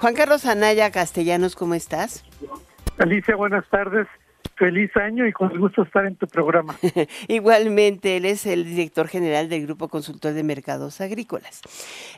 Juan Carlos Anaya Castellanos, ¿cómo estás? Alicia, buenas tardes. Feliz año y con gusto estar en tu programa. Igualmente, él es el director general del Grupo Consultor de Mercados Agrícolas.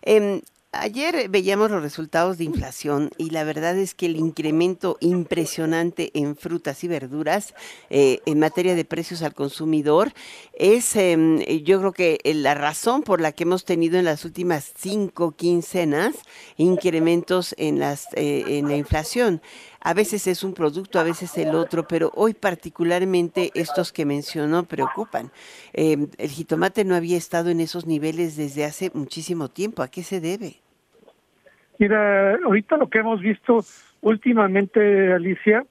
Eh, Ayer veíamos los resultados de inflación y la verdad es que el incremento impresionante en frutas y verduras eh, en materia de precios al consumidor es, em, yo creo que la razón por la que hemos tenido en las últimas cinco quincenas incrementos en, las, eh, en la inflación. A veces es un producto, a veces el otro, pero hoy particularmente estos que mencionó preocupan. Em, el jitomate no había estado en esos niveles desde hace muchísimo tiempo. ¿A qué se debe? Mira, ahorita lo que hemos visto últimamente, Alicia,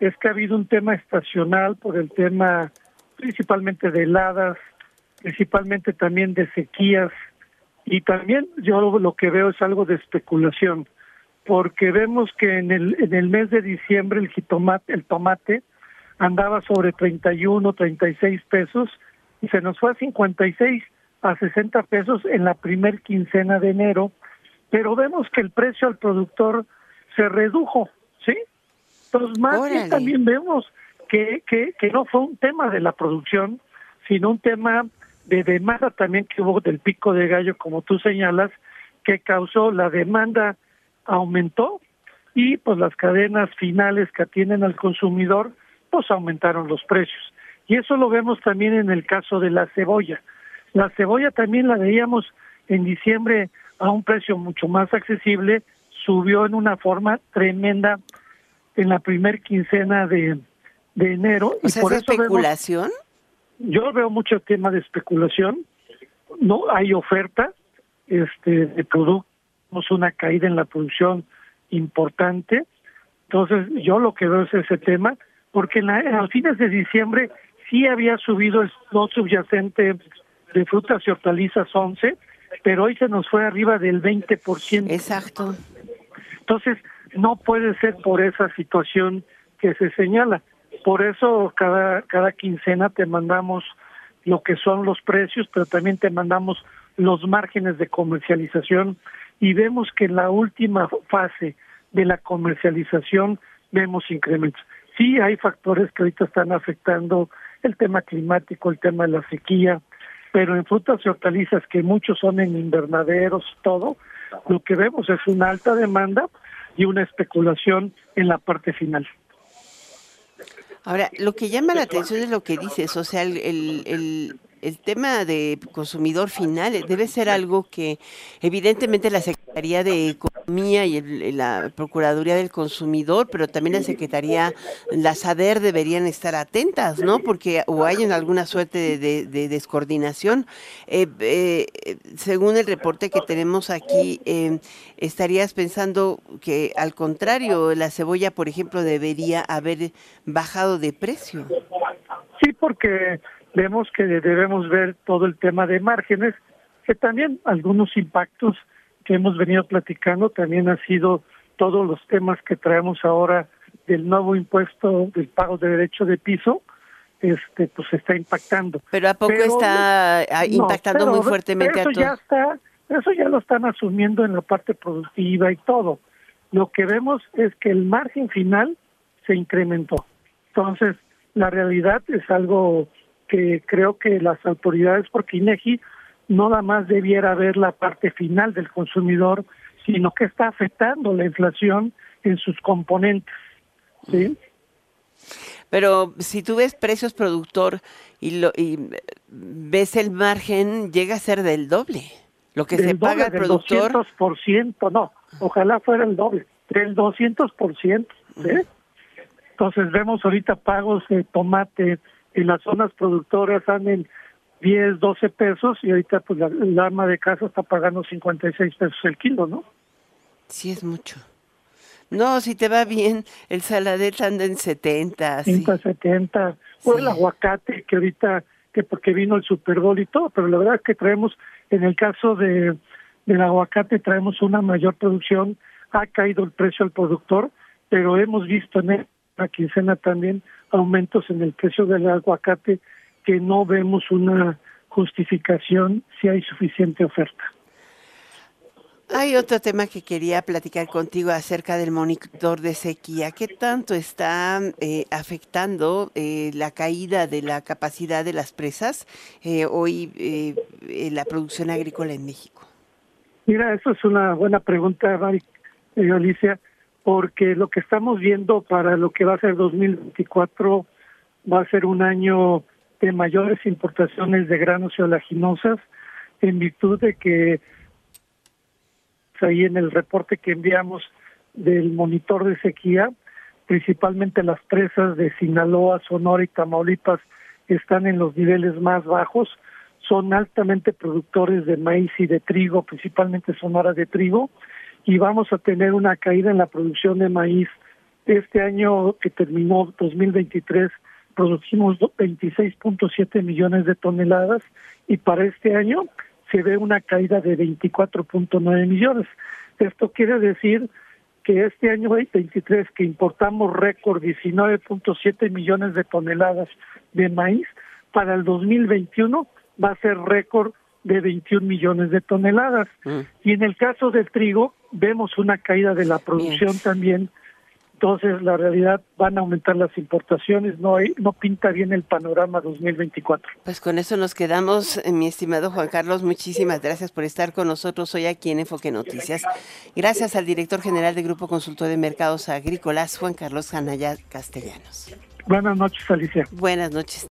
es que ha habido un tema estacional por el tema principalmente de heladas, principalmente también de sequías, y también yo lo que veo es algo de especulación, porque vemos que en el, en el mes de diciembre el jitomate, el tomate andaba sobre 31, 36 pesos, y se nos fue a 56 a 60 pesos en la primer quincena de enero, pero vemos que el precio al productor se redujo, ¿sí? Entonces, más bien también vemos que, que, que no fue un tema de la producción, sino un tema de demanda también que hubo del pico de gallo, como tú señalas, que causó la demanda aumentó y pues las cadenas finales que atienden al consumidor pues aumentaron los precios. Y eso lo vemos también en el caso de la cebolla. La cebolla también la veíamos en diciembre a un precio mucho más accesible, subió en una forma tremenda en la primer quincena de, de enero. ¿O y por eso especulación? yo veo mucho tema de especulación. No hay oferta este de productos, una caída en la producción importante. Entonces, yo lo que veo es ese tema, porque en, a fines de diciembre sí había subido el no subyacente de frutas y hortalizas 11, pero hoy se nos fue arriba del 20%. Exacto. Entonces, no puede ser por esa situación que se señala. Por eso cada, cada quincena te mandamos lo que son los precios, pero también te mandamos los márgenes de comercialización y vemos que en la última fase de la comercialización vemos incrementos. Sí hay factores que ahorita están afectando el tema climático, el tema de la sequía, pero en frutas y hortalizas que muchos son en invernaderos, todo, lo que vemos es una alta demanda y una especulación en la parte final. Ahora, lo que llama la atención es lo que dices, o sea, el, el, el tema de consumidor final debe ser algo que evidentemente la Secretaría de Economía y la Procuraduría del Consumidor, pero también la Secretaría, la SADER deberían estar atentas, ¿no? Porque o hay en alguna suerte de, descoordinación. Eh, eh, según el reporte que tenemos aquí, eh, estarías pensando que al contrario, la cebolla, por ejemplo, debería haber bajado de precio. Sí, porque vemos que debemos ver todo el tema de márgenes, que también algunos impactos que hemos venido platicando también han sido todos los temas que traemos ahora del nuevo impuesto del pago de derecho de piso, este pues está impactando. Pero a poco está ah, impactando muy fuertemente eso a ya está, eso ya lo están asumiendo en la parte productiva y todo. Lo que vemos es que el margen final se incrementó. Entonces, la realidad es algo que creo que las autoridades, porque INEGI no nada más debiera ver la parte final del consumidor, sino que está afectando la inflación en sus componentes. ¿sí? Pero si tú ves precios productor y, lo, y ves el margen, llega a ser del doble. Lo que se paga el productor. Del 200%, no, ojalá fuera el doble, del 200%. ¿sí? Entonces vemos ahorita pagos de tomate, en las zonas productoras andan 10, 12 pesos y ahorita pues la, ama de casa está pagando 56 pesos el kilo, ¿no? Sí, es mucho. No, si te va bien, el saladet anda en 70. 70. O el aguacate, que ahorita, que porque vino el Super Bowl y todo, pero la verdad es que traemos, en el caso de del aguacate, traemos una mayor producción, ha caído el precio al productor, pero hemos visto en la quincena también aumentos en el precio del aguacate que no vemos una justificación si hay suficiente oferta. Hay otro tema que quería platicar contigo acerca del monitor de sequía. ¿Qué tanto está eh, afectando eh, la caída de la capacidad de las presas eh, hoy en la producción agrícola en México? Mira, eso es una buena pregunta, Alicia, porque lo que estamos viendo para lo que va a ser 2024 va a ser un año de mayores importaciones de granos y olaginosas en virtud de que ahí en el reporte que enviamos del monitor de sequía, principalmente las presas de Sinaloa, Sonora y Tamaulipas están en los niveles más bajos, son altamente productores de maíz y de trigo, principalmente Sonora de trigo, y vamos a tener una caída en la producción de maíz. Este año que terminó 2023 producimos 26.7 millones de toneladas y para este año se ve una caída de 24.9 millones. Esto quiere decir que este año 2023 que importamos récord 19.7 millones de toneladas de maíz, para el 2021 va a ser récord de 21 millones de toneladas. Mm. Y en el caso del trigo vemos una caída de la producción también entonces, la realidad van a aumentar las importaciones, no hay, no pinta bien el panorama 2024. Pues con eso nos quedamos, eh, mi estimado Juan Carlos, muchísimas gracias por estar con nosotros hoy aquí en Enfoque Noticias. Gracias al director general del Grupo Consultor de Mercados Agrícolas, Juan Carlos Janaya Castellanos. Buenas noches, Alicia. Buenas noches.